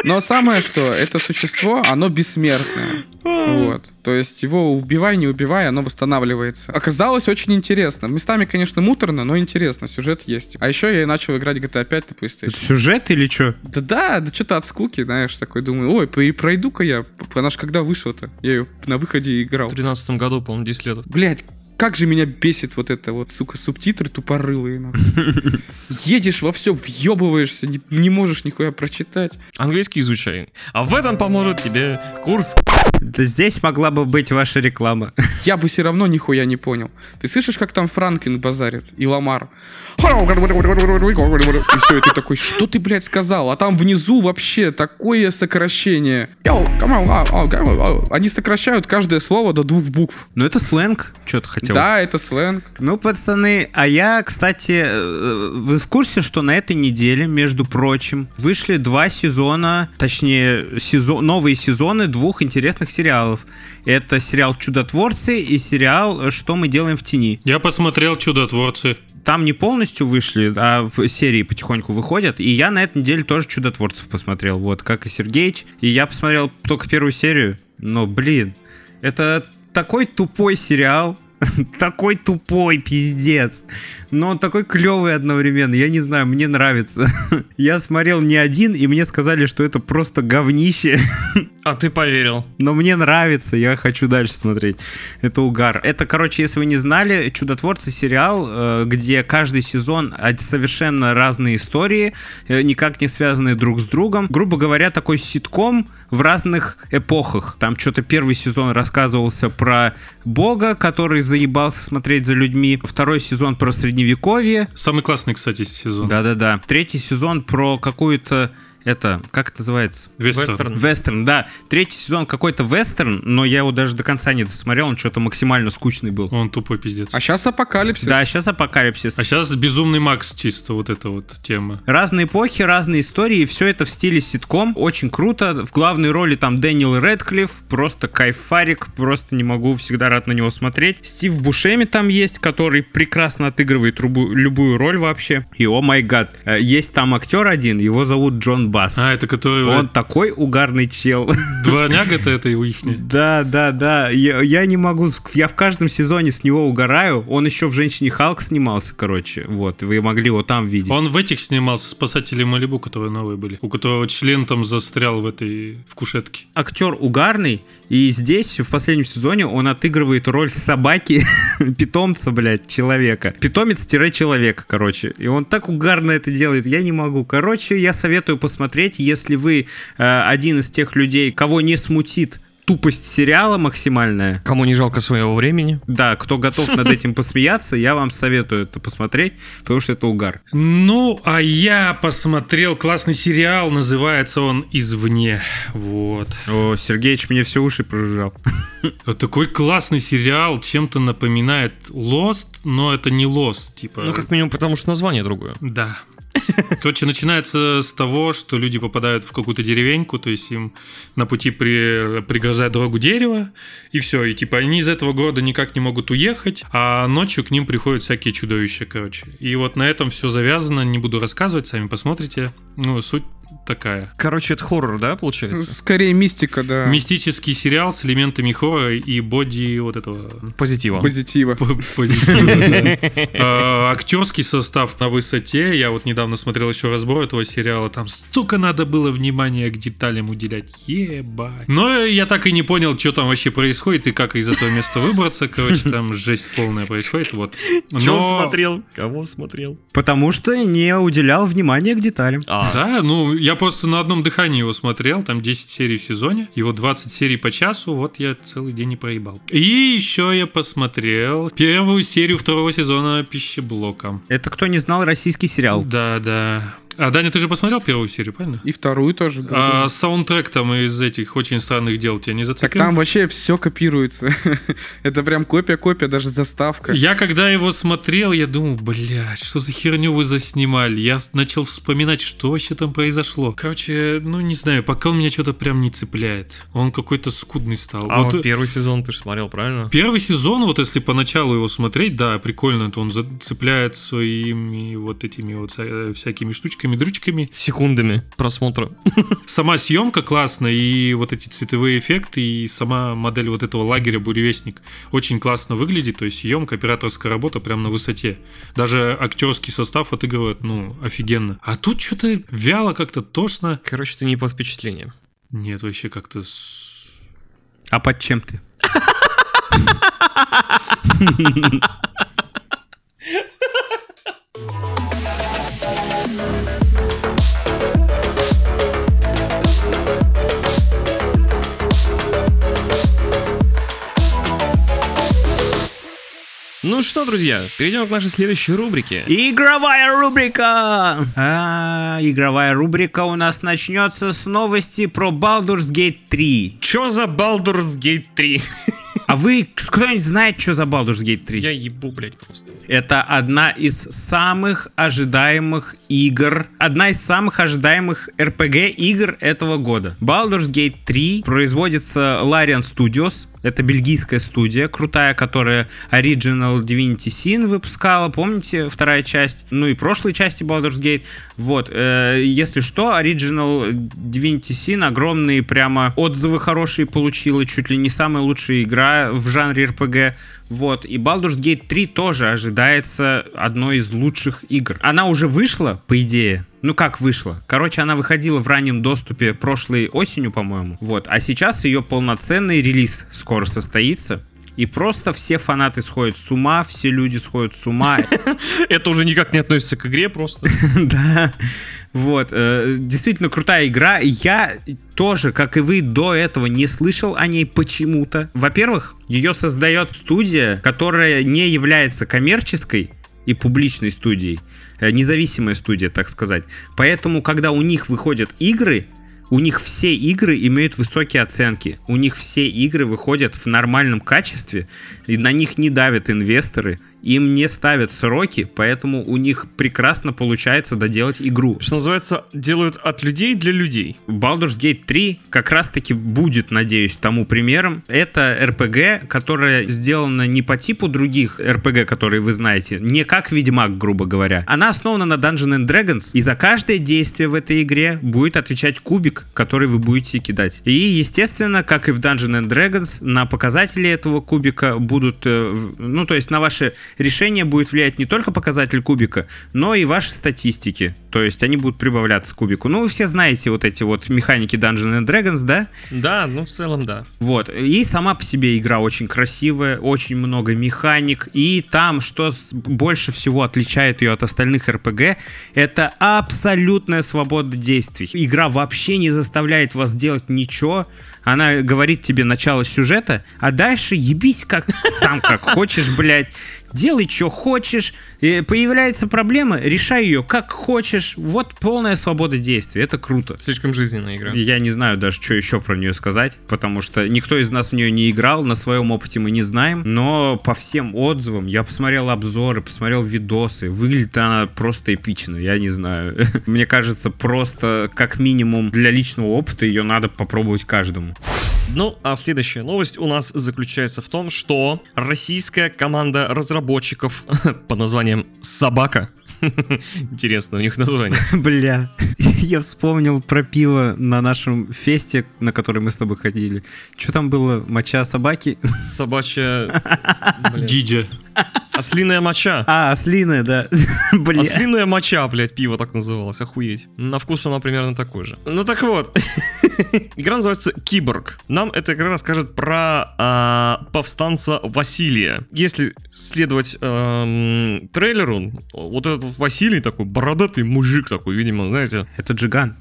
Но самое что, это существо, оно бессмертное. Вот. То есть его убивай, не убивай, оно восстанавливается. Оказалось очень интересно. Местами, конечно, муторно, но интересно. Сюжет есть. А еще я начал играть GTA 5 на PlayStation. Это сюжет или что? Да да, да что-то от скуки, знаешь, такой думаю, ой, пройду-ка я. Она же когда вышла-то? Я ее на выходе играл. В 13 году, по-моему, 10 лет. Блять, как же меня бесит вот это вот, сука, субтитры тупорылые. Едешь во все, въебываешься, не, не можешь нихуя прочитать. Английский изучай. А в этом поможет тебе курс. Да здесь могла бы быть ваша реклама. Я бы все равно нихуя не понял. Ты слышишь, как там Франклин базарит и Ламар? И все, и ты такой, что ты, блядь, сказал? А там внизу вообще такое сокращение. Они сокращают каждое слово до двух букв. Ну это сленг, что ты хотел. Да, это сленг. Ну, пацаны, а я, кстати, э, вы в курсе, что на этой неделе, между прочим, вышли два сезона, точнее, сезон, новые сезоны двух интересных сериалов. Это сериал «Чудотворцы» и сериал «Что мы делаем в тени». Я посмотрел «Чудотворцы». Там не полностью вышли, а в серии потихоньку выходят. И я на этой неделе тоже «Чудотворцев» посмотрел, вот, как и Сергеич. И я посмотрел только первую серию, но, блин, это такой тупой сериал, такой тупой пиздец. Но он такой клевый одновременно. Я не знаю, мне нравится. Я смотрел не один, и мне сказали, что это просто говнище. А ты поверил. Но мне нравится, я хочу дальше смотреть. Это угар. Это, короче, если вы не знали, «Чудотворцы» сериал, э, где каждый сезон совершенно разные истории, э, никак не связанные друг с другом. Грубо говоря, такой ситком в разных эпохах. Там что-то первый сезон рассказывался про бога, который заебался смотреть за людьми. Второй сезон про средневековье. Самый классный, кстати, сезон. Да-да-да. Третий сезон про какую-то это, как это называется? Вестерн. Вестерн, да. Третий сезон какой-то вестерн, но я его даже до конца не досмотрел, он что-то максимально скучный был. Он тупой пиздец. А сейчас апокалипсис. Да, сейчас апокалипсис. А сейчас безумный Макс чисто вот эта вот тема. Разные эпохи, разные истории, и все это в стиле ситком. Очень круто. В главной роли там Дэниел Редклифф, просто кайфарик, просто не могу, всегда рад на него смотреть. Стив Бушеми там есть, который прекрасно отыгрывает любую, любую роль вообще. И oh my god, э, есть там актер один, его зовут Джон Бас. А, это который... Он такой угарный чел. Дворняга-то это у их. Да, да, да. Я, я не могу... Я в каждом сезоне с него угораю. Он еще в «Женщине Халк» снимался, короче. Вот, вы могли его там видеть. Он в этих снимался, «Спасатели Малибу», которые новые были. У которого член там застрял в этой... в кушетке. Актер угарный. И здесь, в последнем сезоне, он отыгрывает роль собаки, питомца, блядь, человека. Питомец-человека, короче. И он так угарно это делает. Я не могу. Короче, я советую посмотреть посмотреть, если вы э, один из тех людей, кого не смутит тупость сериала максимальная. Кому не жалко своего времени. Да, кто готов над этим посмеяться, я вам советую это посмотреть, потому что это угар. Ну, а я посмотрел классный сериал, называется он «Извне». Вот. О, Сергеич мне все уши прожужжал. Такой классный сериал, чем-то напоминает Lost, но это не Lost, типа. Ну, как минимум, потому что название другое. Да, Короче, начинается с того, что люди попадают в какую-то деревеньку, то есть им на пути при, пригрожает дорогу дерево, и все. И типа они из этого города никак не могут уехать, а ночью к ним приходят всякие чудовища, короче. И вот на этом все завязано, не буду рассказывать, сами посмотрите. Ну, суть такая. Короче, это хоррор, да, получается? Скорее мистика, да. Мистический сериал с элементами хоррора и боди вот этого Позитива. Позитива. позитива. да. А, Актерский состав на высоте. Я вот недавно смотрел еще разбор этого сериала. Там столько надо было внимания к деталям уделять. Ебать. Но я так и не понял, что там вообще происходит и как из этого места выбраться. Короче, там жесть полная происходит. Вот. Чё Но- смотрел? Кого смотрел? Потому что не уделял внимания к деталям. А, Да, ну я просто на одном дыхании его смотрел, там 10 серий в сезоне, его 20 серий по часу, вот я целый день и проебал. И еще я посмотрел первую серию второго сезона Пищеблока. Это кто не знал российский сериал. Да, да. А, Даня, ты же посмотрел первую серию, правильно? И вторую тоже. да. А саундтрек там из этих очень странных дел тебя не Так зацепил? там вообще все копируется. Это прям копия-копия, даже заставка. Я когда его смотрел, я думал, блядь, что за херню вы заснимали? Я начал вспоминать, что вообще там произошло. Короче, ну не знаю, пока он меня что-то прям не цепляет. Он какой-то скудный стал. а Вот, вот первый сезон ты же смотрел, правильно? Первый сезон, вот если поначалу его смотреть, да, прикольно, то он зацепляет своими вот этими вот вся- всякими штучками, дрючками. Секундами просмотра. Сама съемка классная, и вот эти цветовые эффекты, и сама модель вот этого лагеря «Буревестник» очень классно выглядит, то есть съемка, операторская работа прям на высоте. Даже актерский состав отыгрывает, ну, офигенно. А тут что-то вяло, как-то тошно. Короче, ты не под впечатлением. Нет, вообще как-то... А под чем ты? Ну что, друзья, перейдем к нашей следующей рубрике. Игровая рубрика! А, игровая рубрика у нас начнется с новости про Baldur's Gate 3. Чё за Baldur's Gate 3? А вы, кто-нибудь знает, что за Baldur's Gate 3? Я ебу, блядь, просто. Это одна из самых ожидаемых игр, одна из самых ожидаемых RPG игр этого года. Baldur's Gate 3 производится Larian Studios. Это бельгийская студия, крутая, которая Original Divinity Sin выпускала. Помните, вторая часть? Ну и прошлой части Baldur's Gate. Вот, э, если что, Original Divinity Sin огромные прямо отзывы хорошие получила, чуть ли не самая лучшая игра в жанре RPG. Вот, и Baldur's Gate 3 тоже ожидается одной из лучших игр. Она уже вышла, по идее. Ну как вышла? Короче, она выходила в раннем доступе прошлой осенью, по-моему. Вот, а сейчас ее полноценный релиз скоро состоится. И просто все фанаты сходят с ума, все люди сходят с ума. Это уже никак не относится к игре просто. Да, вот, э, действительно крутая игра. Я тоже, как и вы, до этого не слышал о ней почему-то. Во-первых, ее создает студия, которая не является коммерческой и публичной студией, э, независимая студия, так сказать. Поэтому, когда у них выходят игры, у них все игры имеют высокие оценки. У них все игры выходят в нормальном качестве, и на них не давят инвесторы, им не ставят сроки, поэтому у них прекрасно получается доделать игру. Что называется, делают от людей для людей. Baldur's Gate 3 как раз-таки будет, надеюсь, тому примером. Это RPG, которая сделана не по типу других RPG, которые вы знаете, не как Ведьмак, грубо говоря. Она основана на Dungeons and Dragons, и за каждое действие в этой игре будет отвечать кубик, который вы будете кидать. И, естественно, как и в Dungeons and Dragons, на показатели этого кубика будут, э, ну, то есть на ваши решения будет влиять не только показатель кубика, но и ваши статистики. То есть они будут прибавляться к кубику. Ну, вы все знаете вот эти вот механики Dungeons and Dragons, да? Да, ну в целом да. Вот. И сама по себе игра очень красивая, очень много механик. И там, что больше всего отличает ее от остальных RPG, это абсолютная свобода действий. Игра вообще не заставляет вас делать ничего. Она говорит тебе начало сюжета, а дальше ебись как сам как хочешь, блядь. Делай, что хочешь. Появляется проблема, решай ее как хочешь. Вот полная свобода действий. Это круто. Слишком жизненная игра. Я не знаю даже, что еще про нее сказать, потому что никто из нас в нее не играл, на своем опыте мы не знаем, но по всем отзывам, я посмотрел обзоры, посмотрел видосы, выглядит она просто эпично, я не знаю. Мне кажется, просто как минимум для личного опыта ее надо попробовать каждому. Ну, а следующая новость у нас заключается в том, что российская команда разработчиков под названием «Собака» Интересно, у них название. Бля, я вспомнил про пиво на нашем фесте, на который мы с тобой ходили. Что там было? Моча собаки? Собачья... блядь, Диджа. Ослиная моча. А, ослиная, да. Бля. Ослиная моча, блядь, пиво так называлось, охуеть. На вкус оно примерно такой же. Ну так вот, игра называется Киборг. Нам эта игра расскажет про а, повстанца Василия. Если следовать эм, трейлеру, вот этот Василий такой бородатый мужик такой, видимо, знаете, Это Джиган.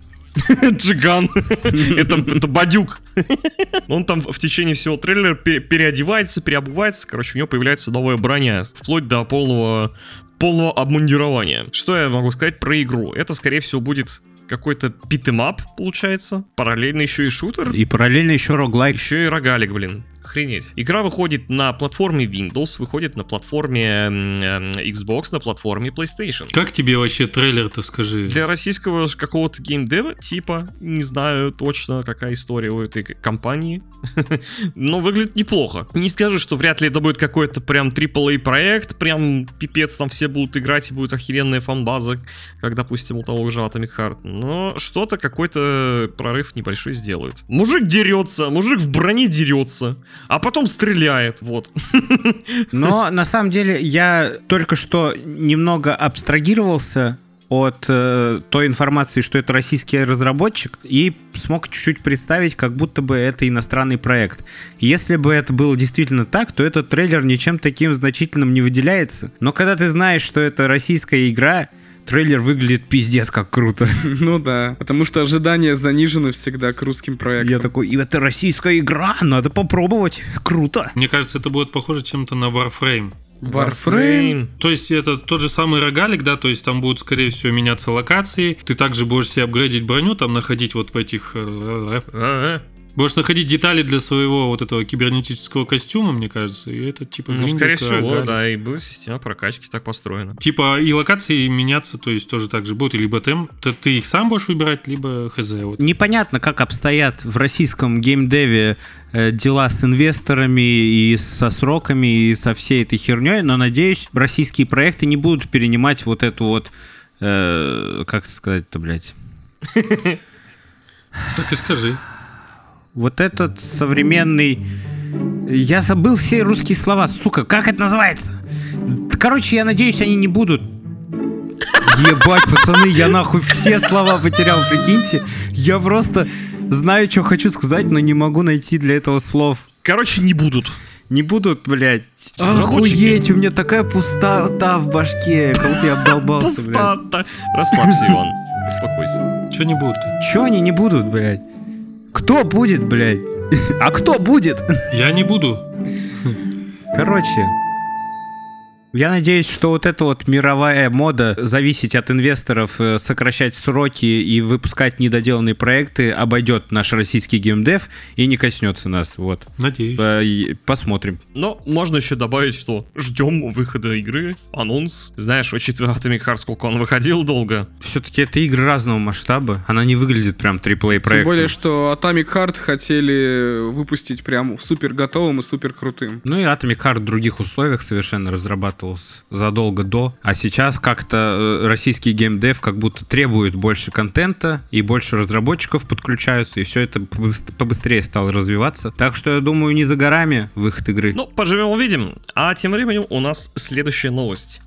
Джиган. это, это Бадюк. Он там в течение всего трейлера пере- переодевается, переобувается. Короче, у него появляется новая броня. Вплоть до полного, полного обмундирования. Что я могу сказать про игру? Это, скорее всего, будет какой-то питемап, получается. Параллельно еще и шутер. И параллельно еще роглайк. Еще и рогалик, блин. Охренеть. Игра выходит на платформе Windows, выходит на платформе м, Xbox, на платформе PlayStation. Как тебе вообще трейлер-то, скажи? Для российского какого-то геймдева, типа, не знаю точно, какая история у этой компании, но выглядит неплохо. Не скажу, что вряд ли это будет какой-то прям AAA проект, прям пипец, там все будут играть и будет охеренная фанбаза, как, допустим, у того же Atomic Heart, но что-то, какой-то прорыв небольшой сделают. Мужик дерется, мужик в броне дерется, а потом стреляет, вот. Но на самом деле я только что немного абстрагировался от э, той информации, что это российский разработчик, и смог чуть-чуть представить, как будто бы это иностранный проект. Если бы это было действительно так, то этот трейлер ничем таким значительным не выделяется. Но когда ты знаешь, что это российская игра, трейлер выглядит пиздец как круто. Ну да, потому что ожидания занижены всегда к русским проектам. Я такой, и это российская игра, надо попробовать, круто. Мне кажется, это будет похоже чем-то на Warframe. Warframe. То есть это тот же самый рогалик, да, то есть там будут, скорее всего, меняться локации. Ты также будешь себе апгрейдить броню, там находить вот в этих... Будешь находить детали для своего вот этого кибернетического костюма, мне кажется, и это типа... Ну, гриндер, скорее всего, рогалик. да, и будет система прокачки так построена. Типа и локации меняться, то есть тоже так же будут, и либо тем, ты, ты их сам будешь выбирать, либо хз. Вот. Непонятно, как обстоят в российском геймдеве э, дела с инвесторами и со сроками и со всей этой херней, но надеюсь, российские проекты не будут перенимать вот эту вот, э, как это сказать-то, блядь, Так и скажи. Вот этот современный... Я забыл все русские слова, сука, как это называется? Короче, я надеюсь, они не будут Ебать, пацаны, я нахуй все слова потерял, прикиньте. Я просто знаю, что хочу сказать, но не могу найти для этого слов. Короче, не будут. Не будут, блядь. Охуеть, у меня такая пустота в башке, как будто я обдолбался, блядь. Пустота. Расслабься, Иван. Успокойся. Что не будут? Чё они не будут, блядь? Кто будет, блядь? А кто будет? Я не буду. Короче, я надеюсь, что вот эта вот мировая мода зависеть от инвесторов, э, сокращать сроки и выпускать недоделанные проекты обойдет наш российский геймдев и не коснется нас. Вот. Надеюсь. Э, Посмотрим. Но можно еще добавить, что ждем выхода игры, анонс. Знаешь, учитывая Atomic Heart, сколько он выходил долго. Все-таки это игры разного масштаба. Она не выглядит прям AAA Тем проектом. более, что Atomic Heart хотели выпустить прям супер готовым и супер крутым. Ну и Atomic Heart в других условиях совершенно разрабатывался задолго до. А сейчас как-то э, российский геймдев как будто требует больше контента и больше разработчиков подключаются, и все это побыс- побыстрее стало развиваться. Так что я думаю, не за горами выход игры. Ну, поживем увидим. А тем временем у нас следующая новость.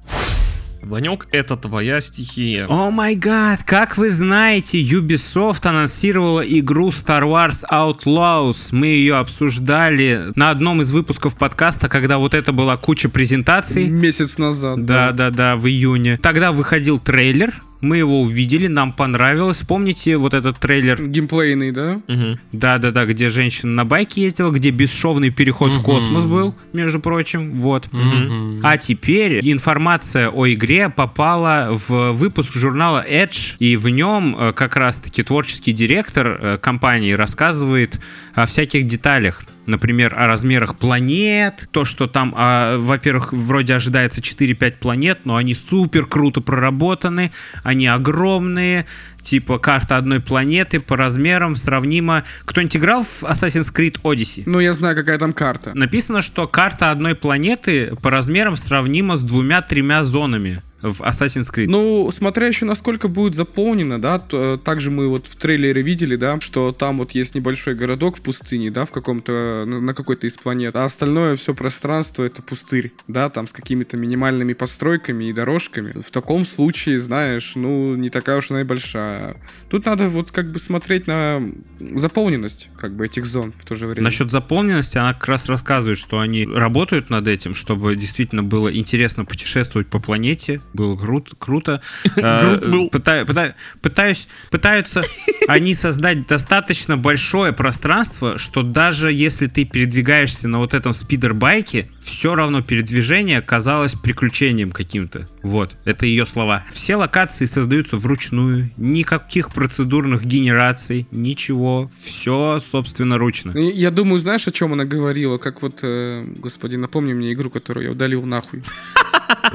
Ванек, это твоя стихия. О май гад, как вы знаете, Ubisoft анонсировала игру Star Wars Outlaws. Мы ее обсуждали на одном из выпусков подкаста, когда вот это была куча презентаций. Месяц назад. Да, да, да, в июне. Тогда выходил трейлер, мы его увидели, нам понравилось. Помните вот этот трейлер? Геймплейный, да? Мгм. Да, да, да, где женщина на байке ездила, где бесшовный переход в Мгм. космос был, между прочим. Вот. Мгм. А теперь информация о игре попала в выпуск журнала Edge, и в нем э, как раз-таки творческий директор э, компании рассказывает о всяких деталях. Например, о размерах планет, то, что там, а, во-первых, вроде ожидается 4-5 планет, но они супер круто проработаны, они огромные, типа карта одной планеты по размерам сравнима... Кто-нибудь играл в Assassin's Creed Odyssey? Ну, я знаю, какая там карта. Написано, что карта одной планеты по размерам сравнима с двумя-тремя зонами. В Assassin's Creed. Ну, смотря еще насколько будет заполнено, да, то, э, также мы вот в трейлере видели, да, что там вот есть небольшой городок в пустыне, да, в каком-то, на, на какой-то из планет, а остальное все пространство это пустырь, да, там с какими-то минимальными постройками и дорожками. В таком случае, знаешь, ну, не такая уж она и большая. Тут надо вот как бы смотреть на заполненность, как бы, этих зон в то же время. Насчет заполненности она как раз рассказывает, что они работают над этим, чтобы действительно было интересно путешествовать по планете, было крут, круто. Э, Грут был. пыта- пыта- Пытаюсь, пытаются они создать достаточно большое пространство, что даже если ты передвигаешься на вот этом спидербайке, все равно передвижение казалось приключением каким-то. Вот, это ее слова. Все локации создаются вручную, никаких процедурных генераций, ничего, все собственноручно. Ну, Я думаю, знаешь, о чем она говорила? Как вот, э, господи, напомни мне игру, которую я удалил нахуй.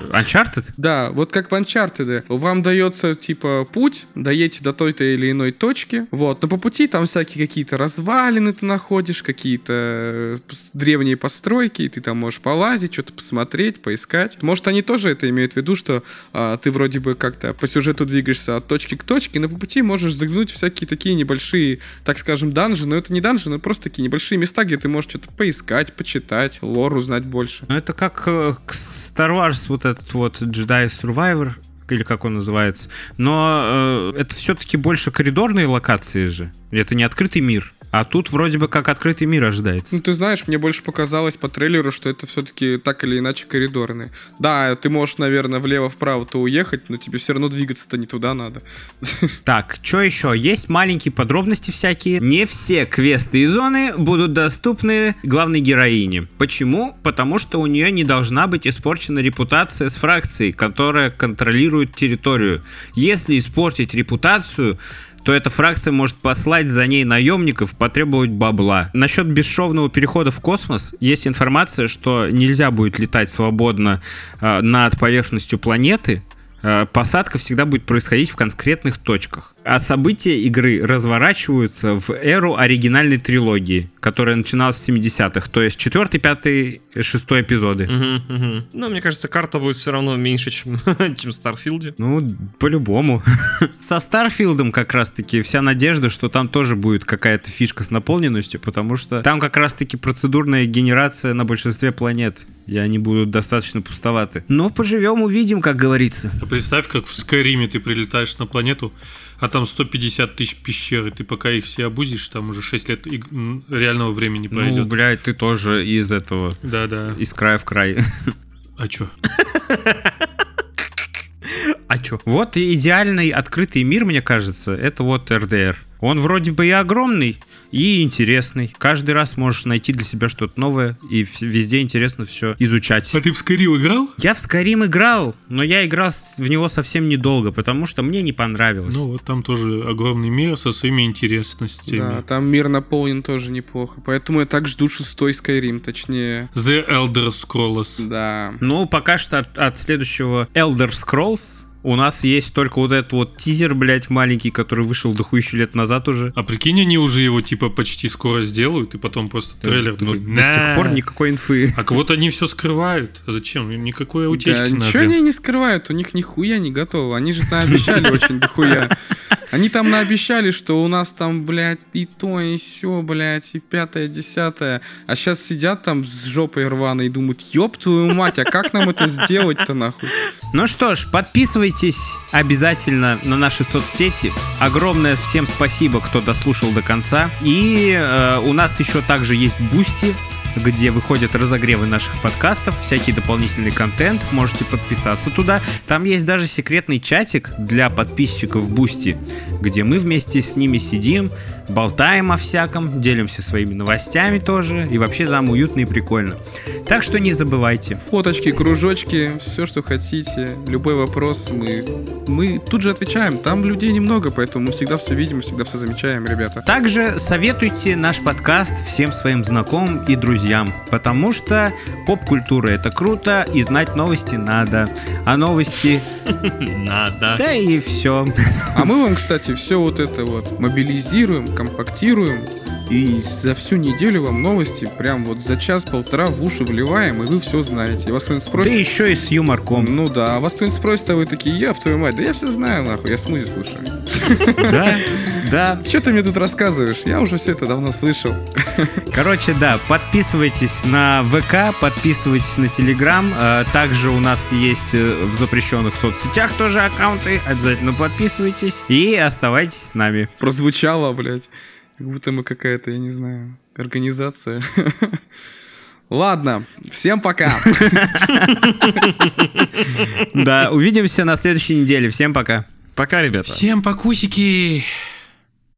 Uncharted? Да, вот как в Uncharted. Вам дается, типа, путь, доедете до той-то или иной точки, вот, но по пути там всякие какие-то развалины ты находишь, какие-то э, древние постройки, и ты там можешь полазить, что-то посмотреть, поискать. Может, они тоже это имеют в виду, что а, ты вроде бы как-то по сюжету двигаешься от точки к точке, но по пути можешь заглянуть в всякие такие небольшие, так скажем, данжи, но это не данжи, но просто такие небольшие места, где ты можешь что-то поискать, почитать, лор узнать больше. Ну, это как э, к Star Wars, вот этот вот Jedi Survivor, или как он называется. Но э, это все-таки больше коридорные локации же. Это не открытый мир. А тут вроде бы как открытый мир ожидается. Ну, ты знаешь, мне больше показалось по трейлеру, что это все-таки так или иначе коридорные. Да, ты можешь, наверное, влево-вправо-то уехать, но тебе все равно двигаться-то не туда надо. Так, что еще? Есть маленькие подробности всякие. Не все квесты и зоны будут доступны главной героине. Почему? Потому что у нее не должна быть испорчена репутация с фракцией, которая контролирует территорию. Если испортить репутацию, то эта фракция может послать за ней наемников, потребовать бабла. Насчет бесшовного перехода в космос есть информация, что нельзя будет летать свободно э, над поверхностью планеты, посадка всегда будет происходить в конкретных точках. А события игры разворачиваются в эру оригинальной трилогии, которая начиналась в 70-х, то есть 4, 5, 6 эпизоды. Мгм, мгм. Ну, мне кажется, карта будет все равно меньше, чем, чем в Старфилде. Ну, по-любому. Со Старфилдом как раз-таки вся надежда, что там тоже будет какая-то фишка с наполненностью, потому что там как раз-таки процедурная генерация на большинстве планет, и они будут достаточно пустоваты. Но поживем, увидим, как говорится. А представь, как в Скайриме ты прилетаешь на планету, а там 150 тысяч пещер, и ты пока их все обузишь, там уже 6 лет иг- реального времени Ну, пройдет. блядь, ты тоже из этого, Да-да. из края в край. А чё? А чё? Вот идеальный открытый мир, мне кажется, это вот РДР. Он вроде бы и огромный, и интересный. Каждый раз можешь найти для себя что-то новое, и везде интересно все изучать. А ты в Скайрим играл? Я в Skyrim играл, но я играл в него совсем недолго, потому что мне не понравилось. Ну, вот там тоже огромный мир со своими интересностями. Да, там мир наполнен тоже неплохо. Поэтому я так жду шестой Skyrim, точнее. The Elder Scrolls. Да. Ну, пока что от, от следующего Elder Scrolls у нас есть только вот этот вот тизер, блядь, маленький, который вышел дохуищу лет назад уже. А прикинь, они уже его типа почти скоро сделают, и потом просто трейлер такой. до сих пор никакой инфы. А вот они все скрывают. А Зачем? Им никакой утечки Да, надо. ничего они не скрывают, у них нихуя не готово. Они же наобещали очень дохуя. Они там наобещали, что у нас там, блядь, и то, и все, блядь, и пятое, десятое. А сейчас сидят там с жопой рваной и думают, ёб твою мать, а как нам это сделать-то нахуй? Ну что ж, подписывайтесь обязательно на наши соцсети. Огромное всем спасибо, кто дослушал до конца. И э, у нас еще также есть Бусти, где выходят разогревы наших подкастов, всякий дополнительный контент. Можете подписаться туда. Там есть даже секретный чатик для подписчиков Бусти, где мы вместе с ними сидим, болтаем о всяком, делимся своими новостями тоже. И вообще там уютно и прикольно. Так что не забывайте. Фоточки, кружочки, все, что хотите. Любой вопрос мы, мы тут же отвечаем. Там людей немного, поэтому мы всегда все видим, всегда все замечаем, ребята. Также советуйте наш подкаст всем своим знакомым и друзьям, потому что поп-культура это круто и знать новости надо. А новости, Надо. да и все. А мы вам, кстати, все вот это вот мобилизируем, компактируем И за всю неделю вам новости прям вот за час-полтора в уши вливаем, и вы все знаете. И вас кто-нибудь Да спросит... еще и с юморком. Ну да, а вас кто-нибудь спросит, а вы такие, я в твою мать, да я все знаю, нахуй, я смузи слушаю. Да, да. Че ты мне тут рассказываешь? Я уже все это давно слышал. Короче, да, подписывайтесь на ВК, подписывайтесь на Телеграм. Э, Также у нас есть э, в запрещенных соцсетях тоже аккаунты. Обязательно подписывайтесь и оставайтесь с нами. Прозвучало, блядь. Как будто мы какая-то, я не знаю, организация. Ладно, всем пока. Да, увидимся на следующей неделе. Всем пока. Пока, ребята. Всем покусики!